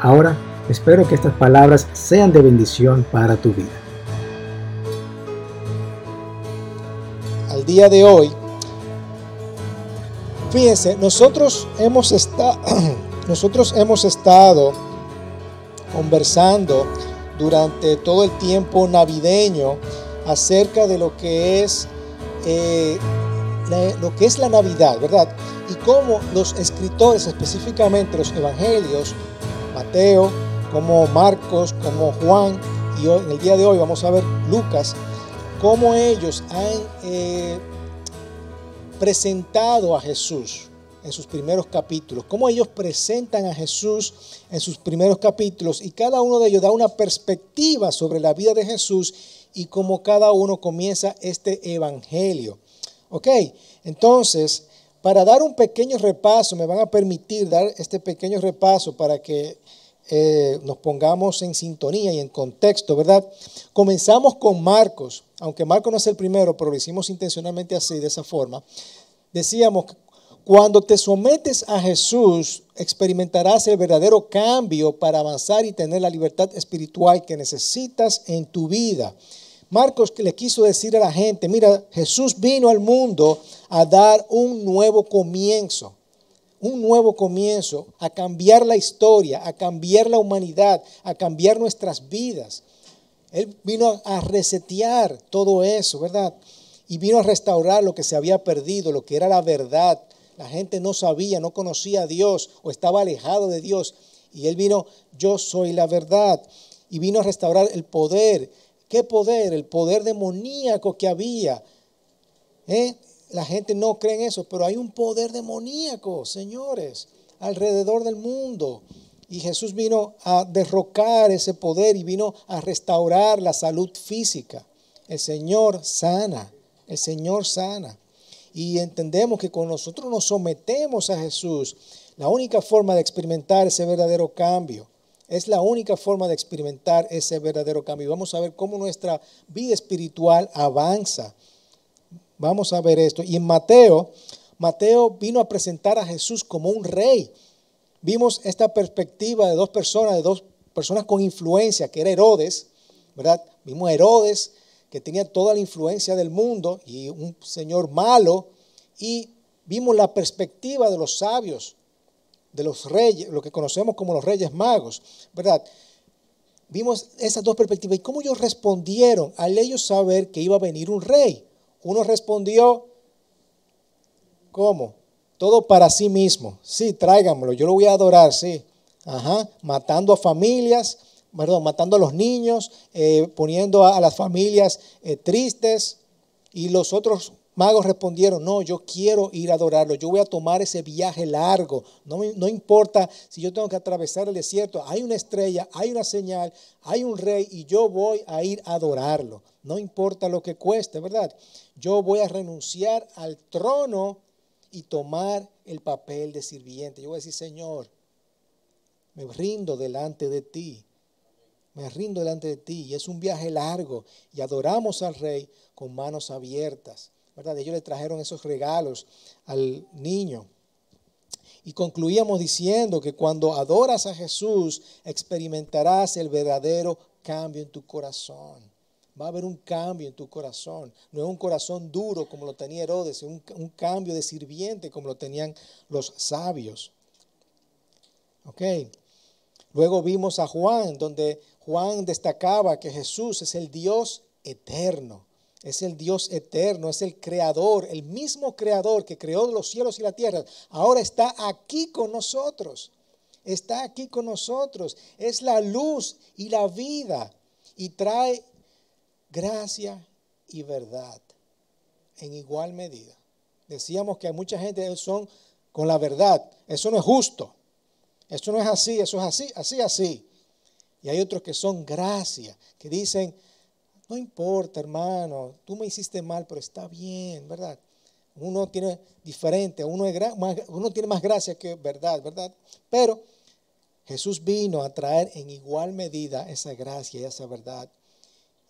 Ahora, espero que estas palabras sean de bendición para tu vida. Al día de hoy, fíjense, nosotros hemos, nosotros hemos estado conversando durante todo el tiempo navideño acerca de lo que es eh, lo que es la Navidad, ¿verdad? Y cómo los escritores, específicamente los evangelios, Mateo, como Marcos, como Juan, y hoy, en el día de hoy vamos a ver Lucas, cómo ellos han eh, presentado a Jesús en sus primeros capítulos, cómo ellos presentan a Jesús en sus primeros capítulos y cada uno de ellos da una perspectiva sobre la vida de Jesús y cómo cada uno comienza este evangelio. Ok, entonces, para dar un pequeño repaso, me van a permitir dar este pequeño repaso para que eh, nos pongamos en sintonía y en contexto, ¿verdad? Comenzamos con Marcos, aunque Marcos no es el primero, pero lo hicimos intencionalmente así, de esa forma. Decíamos, cuando te sometes a Jesús, experimentarás el verdadero cambio para avanzar y tener la libertad espiritual que necesitas en tu vida. Marcos le quiso decir a la gente, mira, Jesús vino al mundo a dar un nuevo comienzo un nuevo comienzo, a cambiar la historia, a cambiar la humanidad, a cambiar nuestras vidas. Él vino a resetear todo eso, ¿verdad? Y vino a restaurar lo que se había perdido, lo que era la verdad. La gente no sabía, no conocía a Dios o estaba alejado de Dios. Y Él vino, yo soy la verdad. Y vino a restaurar el poder. ¿Qué poder? El poder demoníaco que había. ¿Eh? La gente no cree en eso, pero hay un poder demoníaco, señores, alrededor del mundo. Y Jesús vino a derrocar ese poder y vino a restaurar la salud física. El Señor sana, el Señor sana. Y entendemos que cuando nosotros nos sometemos a Jesús, la única forma de experimentar ese verdadero cambio, es la única forma de experimentar ese verdadero cambio. Vamos a ver cómo nuestra vida espiritual avanza Vamos a ver esto. Y en Mateo, Mateo vino a presentar a Jesús como un rey. Vimos esta perspectiva de dos personas, de dos personas con influencia, que era Herodes, ¿verdad? Vimos a Herodes, que tenía toda la influencia del mundo, y un señor malo, y vimos la perspectiva de los sabios, de los reyes, lo que conocemos como los reyes magos, ¿verdad? Vimos esas dos perspectivas y cómo ellos respondieron al ellos saber que iba a venir un rey. Uno respondió, ¿cómo? Todo para sí mismo. Sí, tráigamelo, yo lo voy a adorar, sí. Ajá, matando a familias, perdón, matando a los niños, eh, poniendo a, las familias eh, tristes. Y los otros magos respondieron, no, yo quiero ir a adorarlo, yo voy a tomar ese viaje largo, no, no importa si yo tengo que atravesar el desierto, hay una estrella, hay una señal, hay un rey y yo voy a ir a adorarlo, no importa lo que cueste, ¿verdad? Yo voy a renunciar al trono y tomar el papel de sirviente. Yo voy a decir, Señor, me rindo delante de ti. Me rindo delante de ti. Y es un viaje largo. Y adoramos al rey con manos abiertas. Ellos le trajeron esos regalos al niño. Y concluíamos diciendo que cuando adoras a Jesús, experimentarás el verdadero cambio en tu corazón. Va a haber un cambio en tu corazón. No es un corazón duro como lo tenía Herodes, es un, un cambio de sirviente como lo tenían los sabios. ¿Ok? Luego vimos a Juan, donde Juan destacaba que Jesús es el Dios eterno. Es el Dios eterno, es el creador, el mismo creador que creó los cielos y la tierra. Ahora está aquí con nosotros. Está aquí con nosotros. Es la luz y la vida. Y trae gracia y verdad en igual medida. Decíamos que hay mucha gente que son con la verdad. Eso no es justo. Eso no es así, eso es así, así, así. Y hay otros que son gracia, que dicen, no importa, hermano, tú me hiciste mal, pero está bien, ¿verdad? Uno tiene diferente, uno, tiene más gracia que verdad, ¿verdad? Pero Jesús vino a traer en igual medida esa gracia y esa verdad.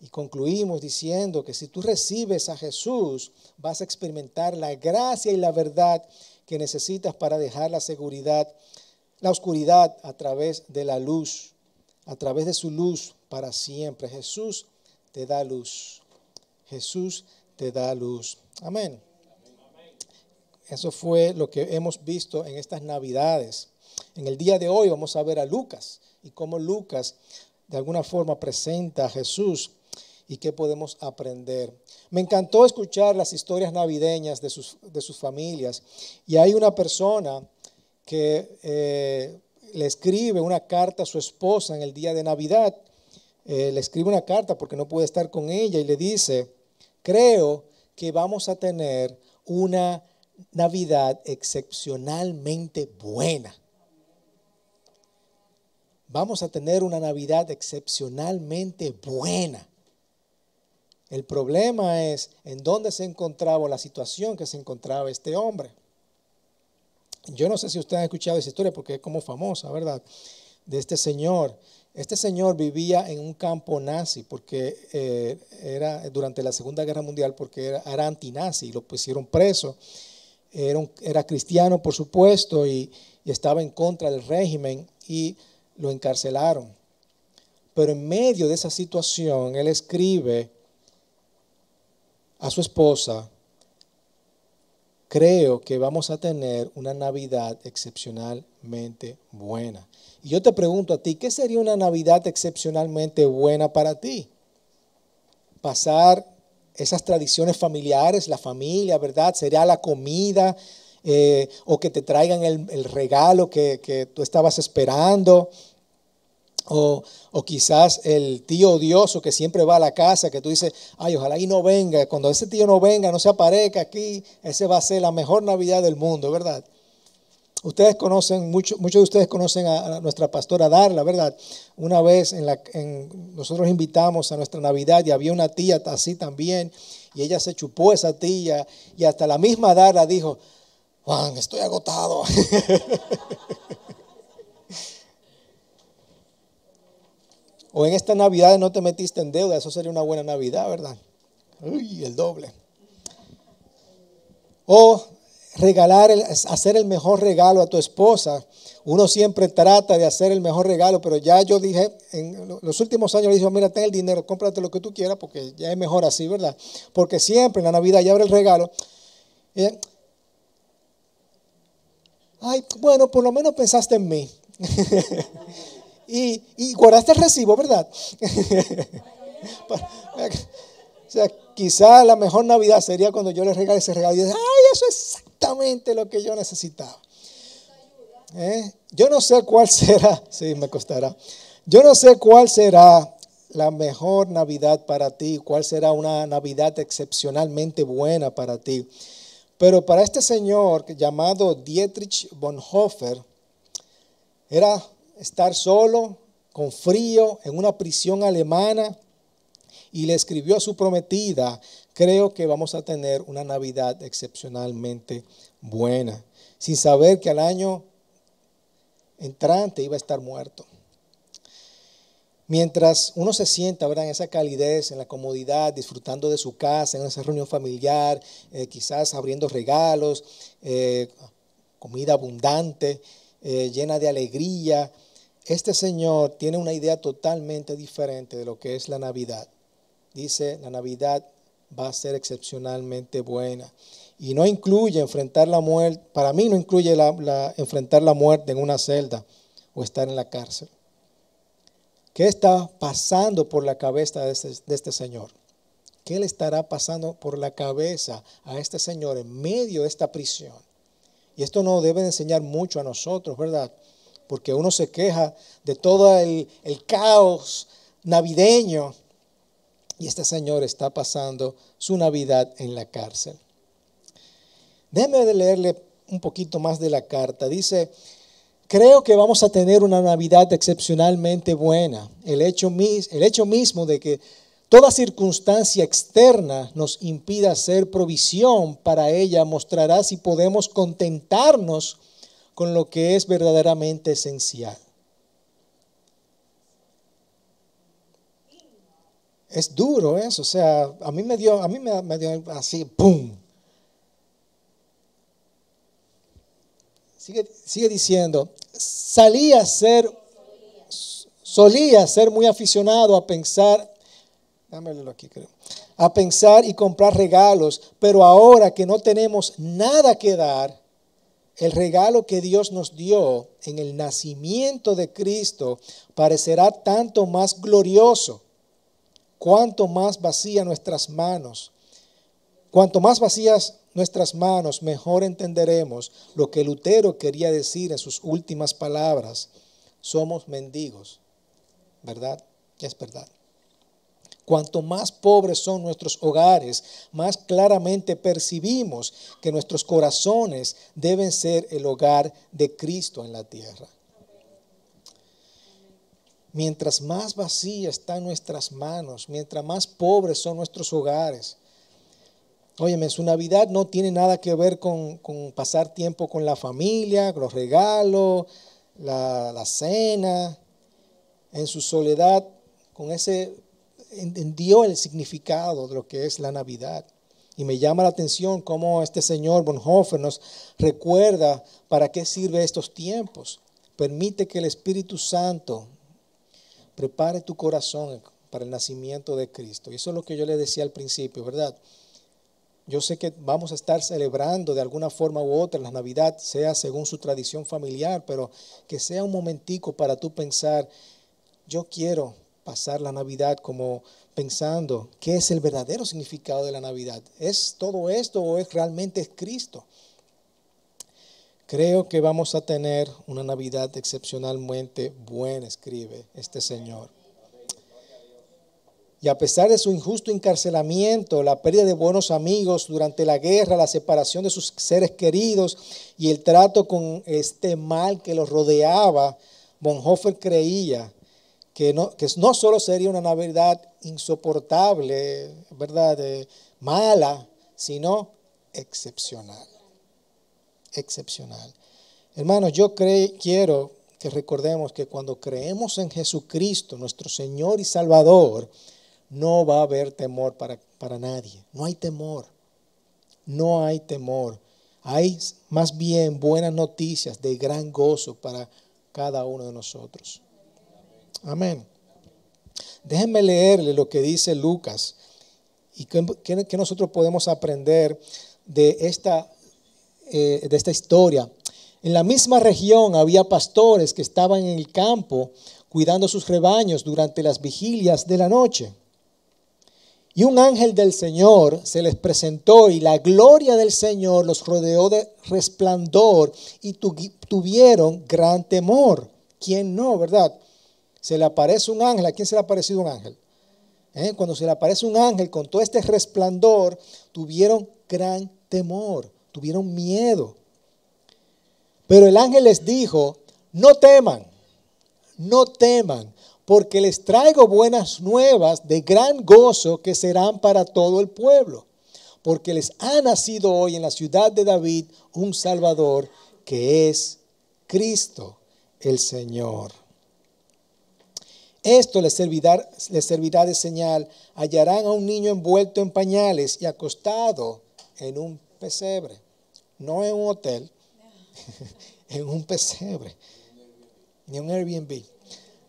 Y concluimos diciendo que si tú recibes a Jesús, vas a experimentar la gracia y la verdad que necesitas para dejar la seguridad, la oscuridad a través de la luz, a través de su luz para siempre. Jesús te da luz. Jesús te da luz. Amén. Eso fue lo que hemos visto en estas navidades. En el día de hoy vamos a ver a Lucas y cómo Lucas de alguna forma presenta a Jesús y qué podemos aprender. Me encantó escuchar las historias navideñas de sus, de sus familias y hay una persona que eh, le escribe una carta a su esposa en el día de Navidad. Eh, le escribe una carta porque no puede estar con ella y le dice, creo que vamos a tener una Navidad excepcionalmente buena. Vamos a tener una Navidad excepcionalmente buena. El problema es en dónde se encontraba la situación que se encontraba este hombre. Yo no sé si ustedes han escuchado esa historia porque es como famosa, ¿verdad? De este señor. Este señor vivía en un campo nazi porque eh, era durante la Segunda Guerra Mundial porque era, era antinazi y lo pusieron preso era, cristiano, por supuesto, y, estaba en contra del régimen y lo encarcelaron. Pero en medio de esa situación, él escribe a su esposa, creo que vamos a tener una Navidad excepcionalmente buena. Y yo te pregunto a ti, ¿qué sería una Navidad excepcionalmente buena para ti? Pasar esas tradiciones familiares, la familia, ¿verdad? Sería la comida eh, o que te traigan el, regalo que, tú estabas esperando. O, o, quizás el tío odioso que siempre va a la casa, que tú dices, ay, ojalá y no venga. Cuando ese tío no venga, no se aparezca aquí, ese va a ser la mejor Navidad del mundo, ¿verdad? Ustedes conocen, muchos de ustedes conocen a, nuestra pastora Darla, ¿verdad? Una vez en la, en, nosotros invitamos a nuestra Navidad y había una tía así también, y ella se chupó esa tía, y hasta la misma Darla dijo, Juan, estoy agotado. o en esta Navidad no te metiste en deuda, eso sería una buena Navidad, ¿verdad? Uy, el doble. O regalar, hacer el mejor regalo a tu esposa. Uno siempre trata de hacer el mejor regalo, pero ya yo dije, en los últimos años le dije, mira, ten el dinero, cómprate lo que tú quieras, porque ya es mejor así, ¿verdad? Porque siempre en la Navidad ya abre el regalo. ay, bueno, por lo menos pensaste en mí. y, y guardaste el recibo, ¿verdad? o sea, quizá la mejor Navidad sería cuando yo le regale ese regalo y ay, eso es exactamente lo que yo necesitaba. ¿Eh? Yo no sé cuál será, sí, me costará. Yo no sé cuál será la mejor Navidad para ti, cuál será una Navidad excepcionalmente buena para ti. Pero para este señor llamado Dietrich Bonhoeffer, era estar solo, con frío, en una prisión alemana, y le escribió a su prometida creo que vamos a tener una Navidad excepcionalmente buena, sin saber que al año entrante iba a estar muerto. Mientras uno se sienta ¿verdad? en esa calidez, en la comodidad, disfrutando de su casa, en esa reunión familiar, eh, quizás abriendo regalos, eh, comida abundante, eh, llena de alegría, este Señor tiene una idea totalmente diferente de lo que es la Navidad. Dice, la Navidad va a ser excepcionalmente buena. Y no incluye enfrentar la muerte, para mí no incluye la, enfrentar la muerte en una celda o estar en la cárcel. ¿Qué está pasando por la cabeza de este, de este señor? ¿Qué le estará pasando por la cabeza a este señor en medio de esta prisión? Y esto nos debe enseñar mucho a nosotros, ¿verdad? Porque uno se queja de todo el, caos navideño y este señor está pasando su Navidad en la cárcel. Déjeme leerle un poquito más de la carta. Dice, Creo que vamos a tener una Navidad excepcionalmente buena. El hecho, el hecho mismo de que toda circunstancia externa nos impida hacer provisión para ella mostrará si podemos contentarnos con lo que es verdaderamente esencial. Es duro eso, o sea, a mí me dio, a mí me, dio así, ¡pum! Sigue, sigue diciendo, salía a ser, solía ser muy aficionado a pensar, dámelo aquí creo, a pensar y comprar regalos, pero ahora que no tenemos nada que dar, el regalo que Dios nos dio en el nacimiento de Cristo parecerá tanto más glorioso cuanto más vacías nuestras manos, cuanto más vacías nuestras manos, mejor entenderemos lo que Lutero quería decir en sus últimas palabras. Somos mendigos, ¿verdad? Es verdad. Cuanto más pobres son nuestros hogares, más claramente percibimos que nuestros corazones deben ser el hogar de Cristo en la tierra. Mientras más vacías están nuestras manos, mientras más pobres son nuestros hogares. Óyeme, su Navidad no tiene nada que ver con, pasar tiempo con la familia, los regalos, la cena. En su soledad, con ese, entendió el significado de lo que es la Navidad. Y me llama la atención cómo este señor Bonhoeffer nos recuerda para qué sirve estos tiempos. Permite que el Espíritu Santo Prepare tu corazón para el nacimiento de Cristo. Y eso es lo que yo le decía al principio, ¿verdad? Yo sé que vamos a estar celebrando de alguna forma u otra la Navidad, sea según su tradición familiar, pero que sea un momentico para tú pensar, yo quiero pasar la Navidad como pensando qué es el verdadero significado de la Navidad. ¿Es todo esto o es realmente Cristo? Creo que vamos a tener una Navidad excepcionalmente buena, escribe este señor. Y a pesar de su injusto encarcelamiento, la pérdida de buenos amigos durante la guerra, la separación de sus seres queridos y el trato con este mal que los rodeaba, Bonhoeffer creía que no, que no solo sería una Navidad insoportable, ¿verdad? mala, sino excepcional excepcional. Hermanos, yo quiero que recordemos que cuando creemos en Jesucristo, nuestro Señor y Salvador, no va a haber temor para, para nadie. No hay temor. No hay temor. Hay más bien buenas noticias de gran gozo para cada uno de nosotros. Amén. Déjenme leerle lo que dice Lucas y que nosotros podemos aprender de esta eh, de esta historia. En la misma región había pastores que estaban en el campo cuidando sus rebaños durante las vigilias de la noche. Y un ángel del Señor se les presentó y la gloria del Señor los rodeó de resplandor y tuvieron gran temor. ¿Quién no, verdad? Se le aparece un ángel. ¿A quién se le ha un ángel? ¿Eh? Cuando se le aparece un ángel con todo este resplandor, tuvieron gran temor tuvieron miedo. Pero el ángel les dijo, no teman, no teman, porque les traigo buenas nuevas de gran gozo que serán para todo el pueblo, porque les ha nacido hoy en la ciudad de David un Salvador que es Cristo el Señor. Esto les servirá, de señal. Hallarán a un niño envuelto en pañales y acostado en un pesebre. No en un hotel, en un pesebre, ni un Airbnb.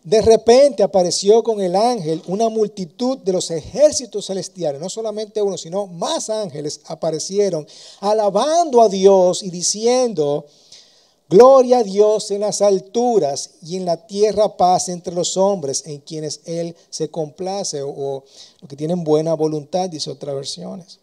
De repente apareció con el ángel una multitud de los ejércitos celestiales, no solamente uno, sino más ángeles aparecieron, alabando a Dios y diciendo, Gloria a Dios en las alturas y en la tierra paz entre los hombres en quienes Él se complace o, o que tienen buena voluntad, dice otras versiones.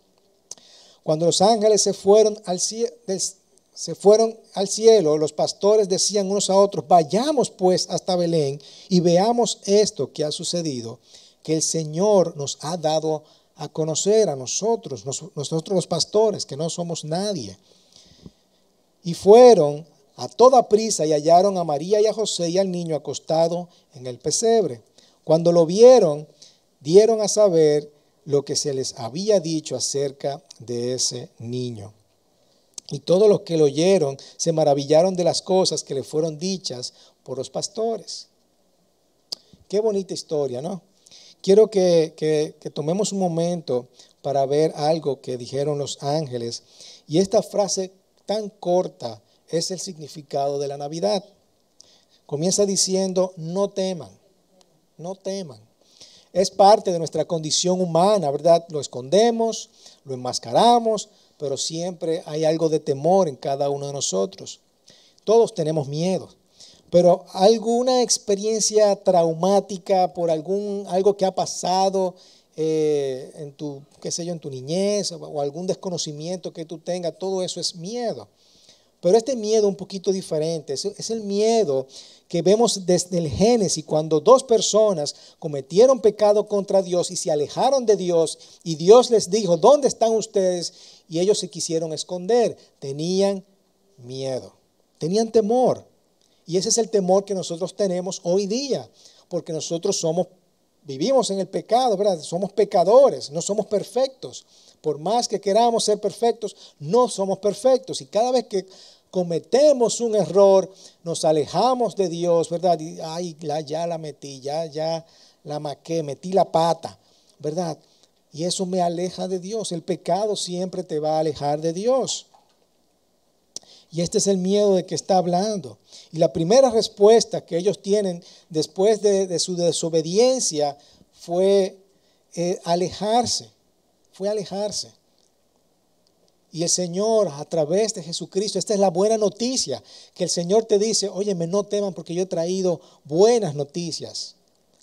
Cuando los ángeles se fueron al se fueron al cielo, los pastores decían unos a otros, vayamos pues hasta Belén y veamos esto que ha sucedido, que el Señor nos ha dado a conocer a nosotros, nosotros los pastores, que no somos nadie. Y fueron a toda prisa y hallaron a María y a José y al niño acostado en el pesebre. Cuando lo vieron, dieron a saber lo que se les había dicho acerca de ese niño. Y todos los que lo oyeron se maravillaron de las cosas que le fueron dichas por los pastores. Qué bonita historia, ¿no? Quiero que, que tomemos un momento para ver algo que dijeron los ángeles. Y esta frase tan corta es el significado de la Navidad. Comienza diciendo, no teman, no teman. Es parte de nuestra condición humana, ¿verdad? Lo escondemos, lo enmascaramos, pero siempre hay algo de temor en cada uno de nosotros. Todos tenemos miedo, pero alguna experiencia traumática por algún algo que ha pasado eh, en tu, qué sé yo, en tu niñez o algún desconocimiento que tú tengas, todo eso es miedo. Pero este miedo un poquito diferente, es, el miedo que vemos desde el Génesis, cuando dos personas cometieron pecado contra Dios y se alejaron de Dios y Dios les dijo, ¿dónde están ustedes? Y ellos se quisieron esconder, tenían miedo, tenían temor. Y ese es el temor que nosotros tenemos hoy día, porque nosotros somos, vivimos en el pecado, ¿verdad? Somos pecadores, no somos perfectos. Por más que queramos ser perfectos, no somos perfectos. Y cada vez que cometemos un error, nos alejamos de Dios, ¿verdad? Y, ay, ya la metí, ya, ya la maqué, metí la pata, ¿verdad? Y eso me aleja de Dios. El pecado siempre te va a alejar de Dios. Y este es el miedo de que está hablando. Y la primera respuesta que ellos tienen después de, su desobediencia fue eh, alejarse fue alejarse. Y el Señor, a través de Jesucristo, esta es la buena noticia, que el Señor te dice, óyeme, no teman porque yo he traído buenas noticias.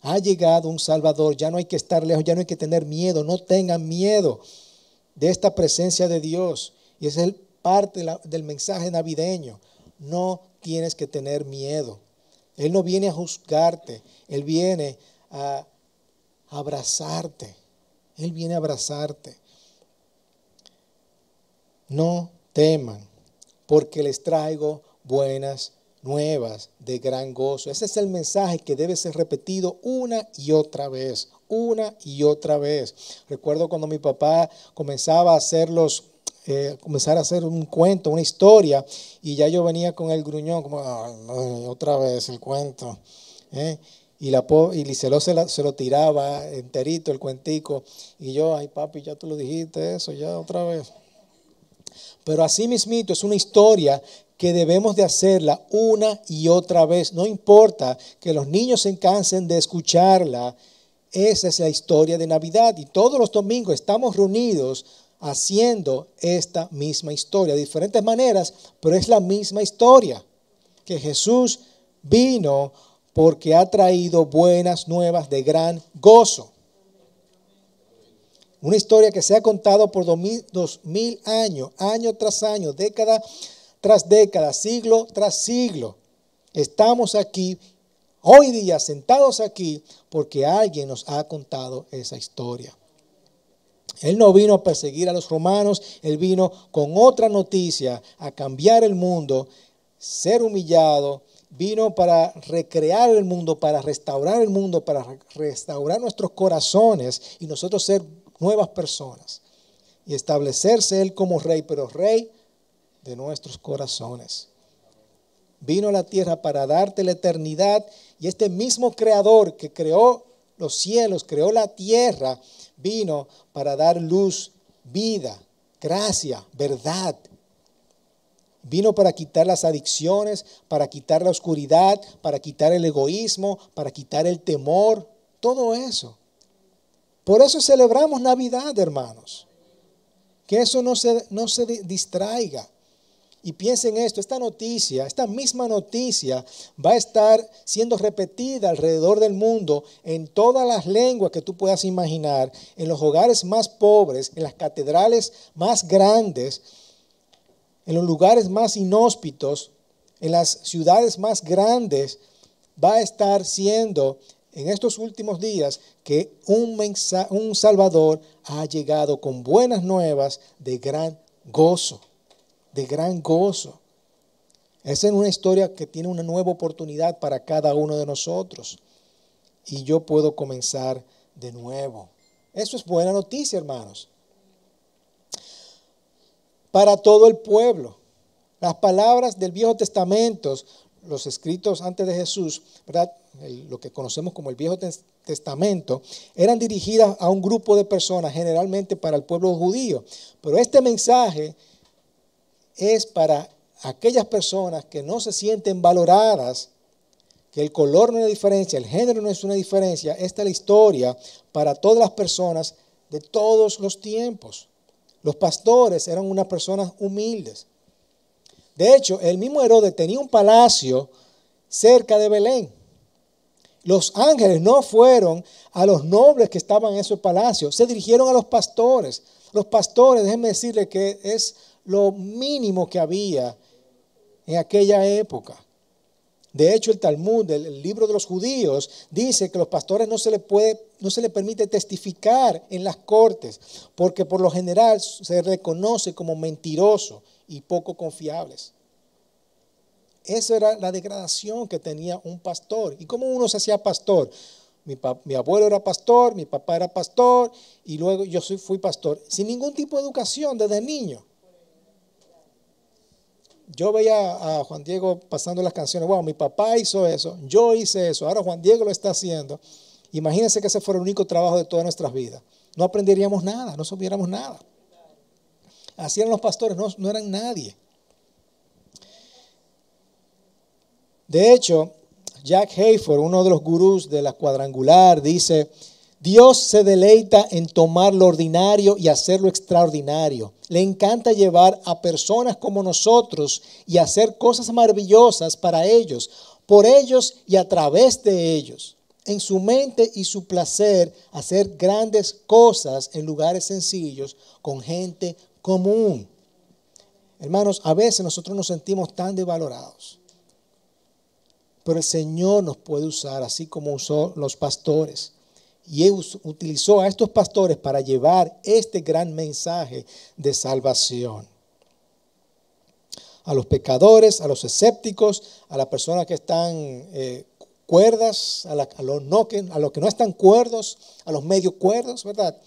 Ha llegado un Salvador, ya no hay que estar lejos, ya no hay que tener miedo, no tengan miedo de esta presencia de Dios. Y ese es el parte del mensaje navideño. No tienes que tener miedo. Él no viene a juzgarte, Él viene a abrazarte. Él viene a abrazarte. No teman, porque les traigo buenas nuevas de gran gozo. Ese es el mensaje que debe ser repetido una y otra vez, una y otra vez. Recuerdo cuando mi papá comenzaba a hacer los, eh, comenzar a hacer un cuento, una historia, y ya yo venía con el gruñón, como, otra vez el cuento. ¿eh? Y, la, y Liceló se, se, lo tiraba enterito el cuentico. Y yo, ay papi, ya tú lo dijiste eso, ya otra vez. Pero así mismito es una historia que debemos de hacerla una y otra vez. No importa que los niños se cansen de escucharla. Esa es la historia de Navidad. Y todos los domingos estamos reunidos haciendo esta misma historia. De diferentes maneras, pero es la misma historia. Que Jesús vino porque ha traído buenas nuevas de gran gozo. Una historia que se ha contado por dos mil, años, año tras año, década tras década, siglo tras siglo. Estamos aquí, hoy día, sentados aquí, porque alguien nos ha contado esa historia. Él no vino a perseguir a los romanos, él vino con otra noticia, a cambiar el mundo, ser humillado, vino para recrear el mundo, para restaurar el mundo, para restaurar nuestros corazones y nosotros ser nuevas personas y establecerse Él como rey, pero rey de nuestros corazones. Vino a la tierra para darte la eternidad y este mismo creador que creó los cielos, creó la tierra, vino para dar luz, vida, gracia, verdad, Vino para quitar las adicciones, para quitar la oscuridad, para quitar el egoísmo, para quitar el temor, todo eso. Por eso celebramos Navidad, hermanos. Que eso no se, no se distraiga. Y piensen esto, esta noticia, esta misma noticia va a estar siendo repetida alrededor del mundo en todas las lenguas que tú puedas imaginar, en los hogares más pobres, en las catedrales más grandes, en los lugares más inhóspitos, en las ciudades más grandes, va a estar siendo en estos últimos días que un, un Salvador ha llegado con buenas nuevas de gran gozo, de gran gozo. Esa es una historia que tiene una nueva oportunidad para cada uno de nosotros. Y yo puedo comenzar de nuevo. Eso es buena noticia, hermanos. Para todo el pueblo. Las palabras del Viejo Testamento, los escritos antes de Jesús, lo que conocemos como el Viejo Testamento, eran dirigidas a un grupo de personas, generalmente para el pueblo judío. Pero este mensaje es para aquellas personas que no se sienten valoradas, que el color no es una diferencia, el género no es una diferencia. Esta es la historia para todas las personas de todos los tiempos. Los pastores eran unas personas humildes. De hecho, el mismo Herodes tenía un palacio cerca de Belén. Los ángeles no fueron a los nobles que estaban en ese palacio, se dirigieron a los pastores. Los pastores, déjenme decirle que es lo mínimo que había en aquella época. De hecho, el Talmud, el, libro de los judíos, dice que los pastores no se le puede, no se le permite testificar en las cortes, porque por lo general se reconoce como mentiroso y poco confiables. Esa era la degradación que tenía un pastor. ¿Y cómo uno se hacía pastor? Mi, abuelo era pastor, mi papá era pastor y luego yo fui pastor, sin ningún tipo de educación desde niño. Yo veía a Juan Diego pasando las canciones, wow, mi papá hizo eso, yo hice eso, ahora Juan Diego lo está haciendo. Imagínense que ese fuera el único trabajo de todas nuestras vidas. No aprenderíamos nada, no supiéramos nada. Así eran los pastores, no, no eran nadie. De hecho, Jack Hayford, uno de los gurús de la cuadrangular, dice, Dios se deleita en tomar lo ordinario y hacerlo extraordinario. Le encanta llevar a personas como nosotros y hacer cosas maravillosas para ellos, por ellos y a través de ellos. En su mente y su placer hacer grandes cosas en lugares sencillos con gente común. Hermanos, a veces nosotros nos sentimos tan devalorados. Pero el Señor nos puede usar así como usó los pastores. Y utilizó a estos pastores para llevar este gran mensaje de salvación. A los pecadores, a los escépticos, a las personas que están eh, cuerdas, a, los no, a los que no están cuerdos, a los medio cuerdos, ¿verdad?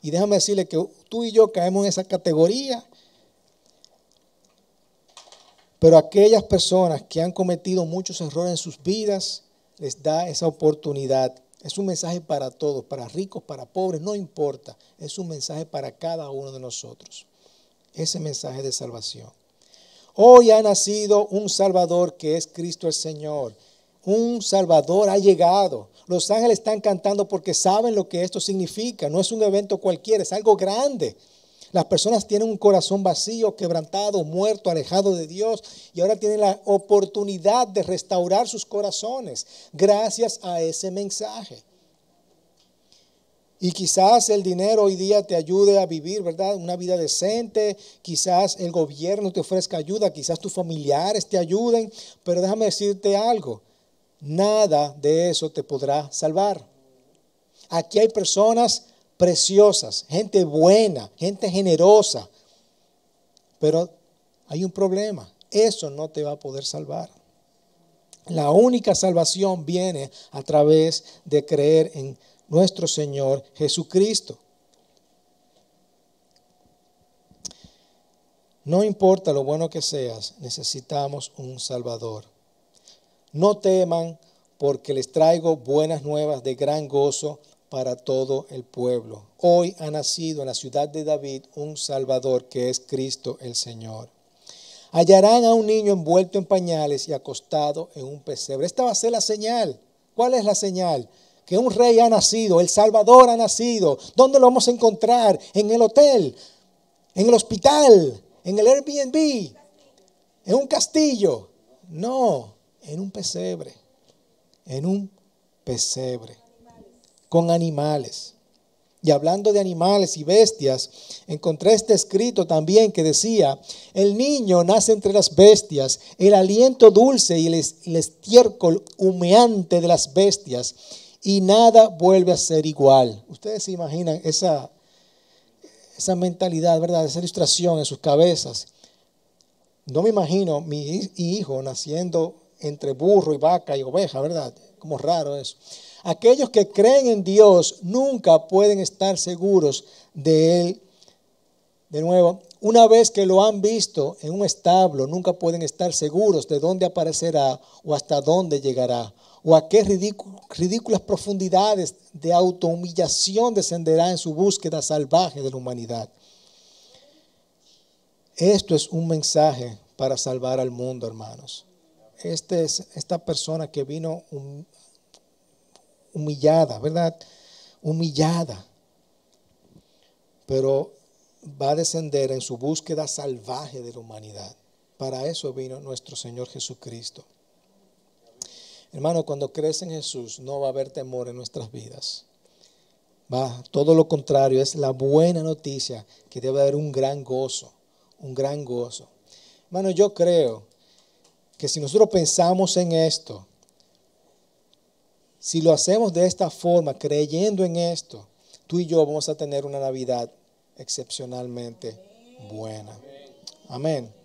Y déjame decirle que tú y yo caemos en esa categoría pero aquellas personas que han cometido muchos errores en sus vidas, les da esa oportunidad. Es un mensaje para todos, para ricos, para pobres, no importa. Es un mensaje para cada uno de nosotros. Ese mensaje de salvación. Hoy ha nacido un Salvador que es Cristo el Señor. Un Salvador ha llegado. Los ángeles están cantando porque saben lo que esto significa. No es un evento cualquiera, es algo grande. Las personas tienen un corazón vacío, quebrantado, muerto, alejado de Dios y ahora tienen la oportunidad de restaurar sus corazones gracias a ese mensaje. Y quizás el dinero hoy día te ayude a vivir, ¿verdad? Una vida decente. Quizás el gobierno te ofrezca ayuda. Quizás tus familiares te ayuden. Pero déjame decirte algo. Nada de eso te podrá salvar. Aquí hay personas preciosas, gente buena, gente generosa. Pero hay un problema, eso no te va a poder salvar. La única salvación viene a través de creer en nuestro Señor Jesucristo. No importa lo bueno que seas, necesitamos un Salvador. No teman porque les traigo buenas nuevas de gran gozo para todo el pueblo. Hoy ha nacido en la ciudad de David un Salvador que es Cristo el Señor. Hallarán a un niño envuelto en pañales y acostado en un pesebre. Esta va a ser la señal. ¿Cuál es la señal? Que un rey ha nacido, el Salvador ha nacido. ¿Dónde lo vamos a encontrar? En el hotel, en el hospital, en el Airbnb, en un castillo. No, en un pesebre, en un pesebre con animales. Y hablando de animales y bestias, encontré este escrito también que decía, el niño nace entre las bestias, el aliento dulce y el, estiércol humeante de las bestias, y nada vuelve a ser igual. Ustedes se imaginan esa, esa mentalidad, ¿verdad? Esa ilustración en sus cabezas. No me imagino mi hijo naciendo entre burro y vaca y oveja, ¿verdad? Como raro eso. Aquellos que creen en Dios nunca pueden estar seguros de Él. De nuevo, una vez que lo han visto en un establo, nunca pueden estar seguros de dónde aparecerá o hasta dónde llegará o a qué ridículas profundidades de autohumillación descenderá en su búsqueda salvaje de la humanidad. Esto es un mensaje para salvar al mundo, hermanos. Este es esta persona que vino humillada, ¿verdad? Humillada. Pero va a descender en su búsqueda salvaje de la humanidad. Para eso vino nuestro Señor Jesucristo. Hermano, cuando crees en Jesús no va a haber temor en nuestras vidas. Va, todo lo contrario, es la buena noticia que debe haber un gran gozo, un gran gozo. Hermano, yo creo que si nosotros pensamos en esto, si lo hacemos de esta forma, creyendo en esto, tú y yo vamos a tener una Navidad excepcionalmente buena. Amén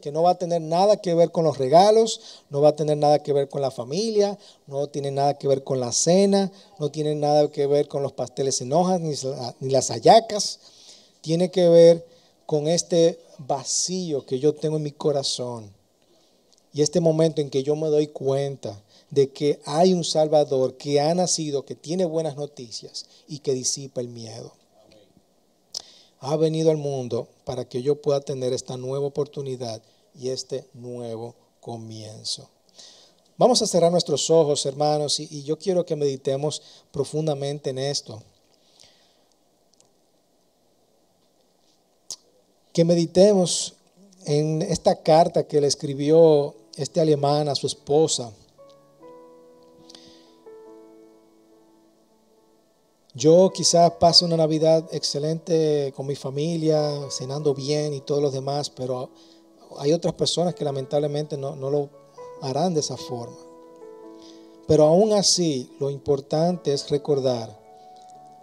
que no va a tener nada que ver con los regalos, no va a tener nada que ver con la familia, no tiene nada que ver con la cena, no tiene nada que ver con los pasteles en hojas ni, ni las hallacas. Tiene que ver con este vacío que yo tengo en mi corazón y este momento en que yo me doy cuenta de que hay un Salvador que ha nacido, que tiene buenas noticias y que disipa el miedo ha venido al mundo para que yo pueda tener esta nueva oportunidad y este nuevo comienzo. Vamos a cerrar nuestros ojos, hermanos, y, yo quiero que meditemos profundamente en esto. Que meditemos en esta carta que le escribió este alemán a su esposa Yo quizás pase una Navidad excelente con mi familia, cenando bien y todos los demás, pero hay otras personas que lamentablemente no, lo harán de esa forma. Pero aún así, lo importante es recordar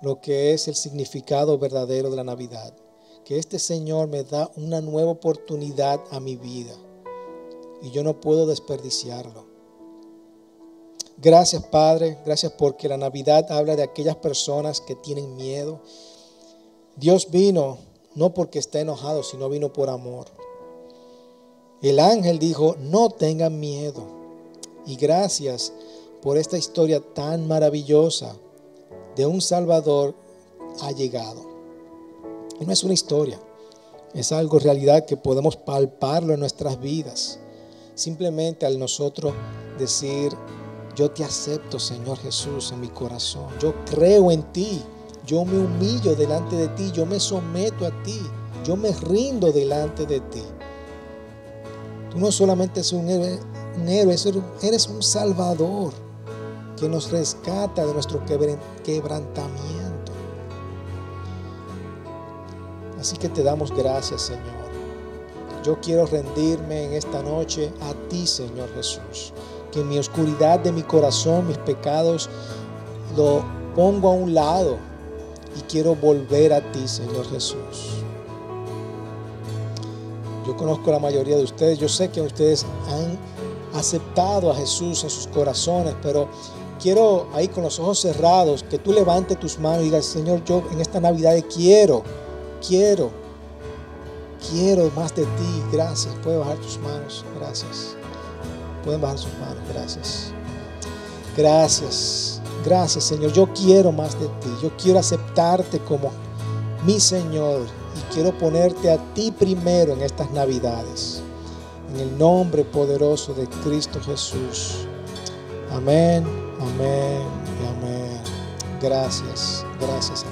lo que es el significado verdadero de la Navidad. Que este Señor me da una nueva oportunidad a mi vida y yo no puedo desperdiciarlo. Gracias Padre, gracias porque la Navidad habla de aquellas personas que tienen miedo. Dios vino no porque está enojado, sino vino por amor. El ángel dijo, no tengan miedo. Y gracias por esta historia tan maravillosa de un Salvador ha llegado. no es una historia, es algo realidad que podemos palparlo en nuestras vidas. Simplemente al nosotros decir, yo te acepto, Señor Jesús, en mi corazón. Yo creo en ti. Yo me humillo delante de ti. Yo me someto a ti. Yo me rindo delante de ti. Tú no solamente eres un héroe, eres un salvador que nos rescata de nuestro quebrantamiento. Así que te damos gracias, Señor. Yo quiero rendirme en esta noche a ti, Señor Jesús que en mi oscuridad de mi corazón, mis pecados, lo pongo a un lado y quiero volver a ti, Señor Jesús. Yo conozco a la mayoría de ustedes, yo sé que ustedes han aceptado a Jesús en sus corazones, pero quiero ahí con los ojos cerrados que tú levantes tus manos y digas, Señor, yo en esta Navidad quiero, quiero, quiero más de ti. Gracias. Puedes bajar tus manos. Gracias. Pueden bajar sus manos. Gracias. Gracias. Gracias, Señor. Yo quiero más de ti. Yo quiero aceptarte como mi Señor. Y quiero ponerte a ti primero en estas Navidades. En el nombre poderoso de Cristo Jesús. Amén, amén y amén. Gracias, gracias.